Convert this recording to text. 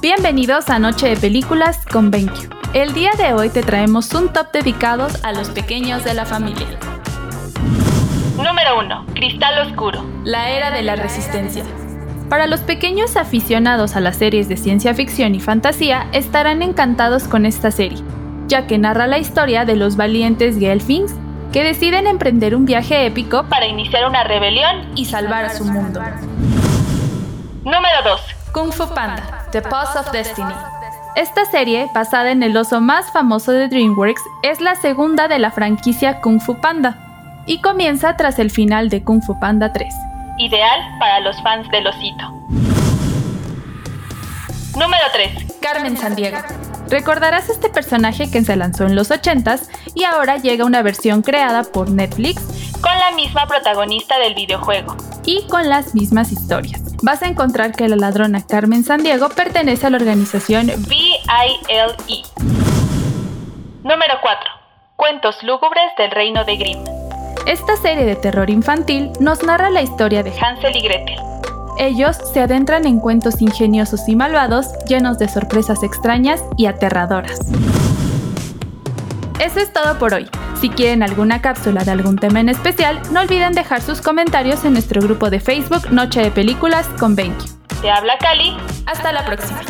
bienvenidos a Noche de Películas con BenQ. El día de hoy te traemos un top dedicados a los pequeños de la familia. Número 1. Cristal Oscuro. La era de la resistencia. Para los pequeños aficionados a las series de ciencia ficción y fantasía, estarán encantados con esta serie, ya que narra la historia de los valientes Gelfings que deciden emprender un viaje épico Para iniciar una rebelión. y salvar a su mundo. Número 2. Kung Fu Panda, The Pulse of Destiny. Esta serie, basada en el oso más famoso de DreamWorks, es la segunda de la franquicia Kung Fu Panda y comienza tras el final de Kung Fu Panda 3. Ideal para los fans del osito. Número 3. Carmen Sandiego. Recordarás este personaje que se lanzó en los 80s y ahora llega una versión creada por Netflix Con la misma protagonista del videojuego. y con las mismas historias. Vas a encontrar que la ladrona Carmen Sandiego pertenece a la organización B.I.L.E. Número 4. Cuentos lúgubres del reino de Grimm. Esta serie de terror infantil nos narra la historia de Hansel y Gretel. Ellos se adentran en cuentos ingeniosos y malvados, llenos de sorpresas extrañas y aterradoras. Eso es todo por hoy. Si quieren alguna cápsula de algún tema en especial, no olviden dejar sus comentarios en nuestro grupo de Facebook Noche de Películas con BenQ. Te habla Cali. Hasta la próxima.